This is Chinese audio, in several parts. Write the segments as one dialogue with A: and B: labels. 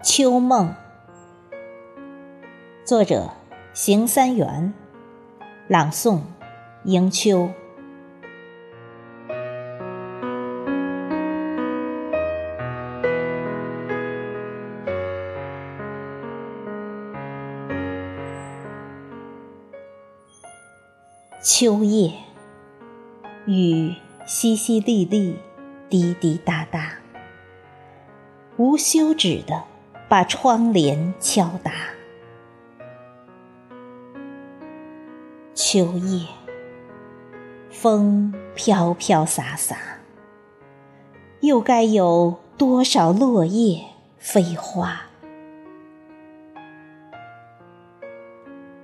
A: 秋梦，作者：邢三元，朗诵：迎秋。秋夜，雨淅淅沥沥，滴滴答答，无休止的。把窗帘敲打。秋夜，风飘飘洒洒，又该有多少落叶飞花？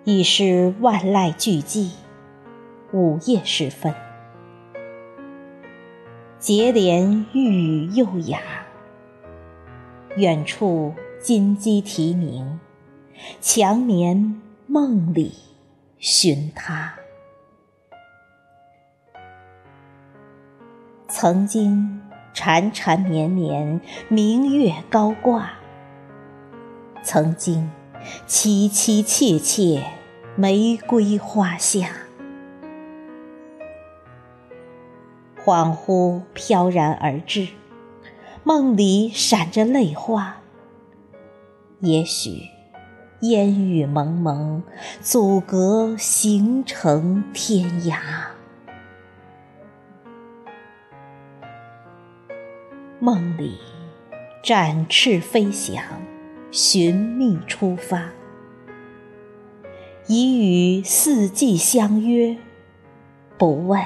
A: 已是万籁俱寂，午夜时分，结莲欲语又哑，远处。金鸡啼鸣，强眠梦里寻他。曾经缠缠绵绵，明月高挂；曾经凄凄切切，玫瑰花下。恍惚飘然而至，梦里闪着泪花。也许烟雨蒙蒙，阻隔行程天涯。梦里展翅飞翔，寻觅出发，已与四季相约，不问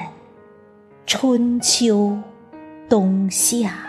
A: 春秋冬夏。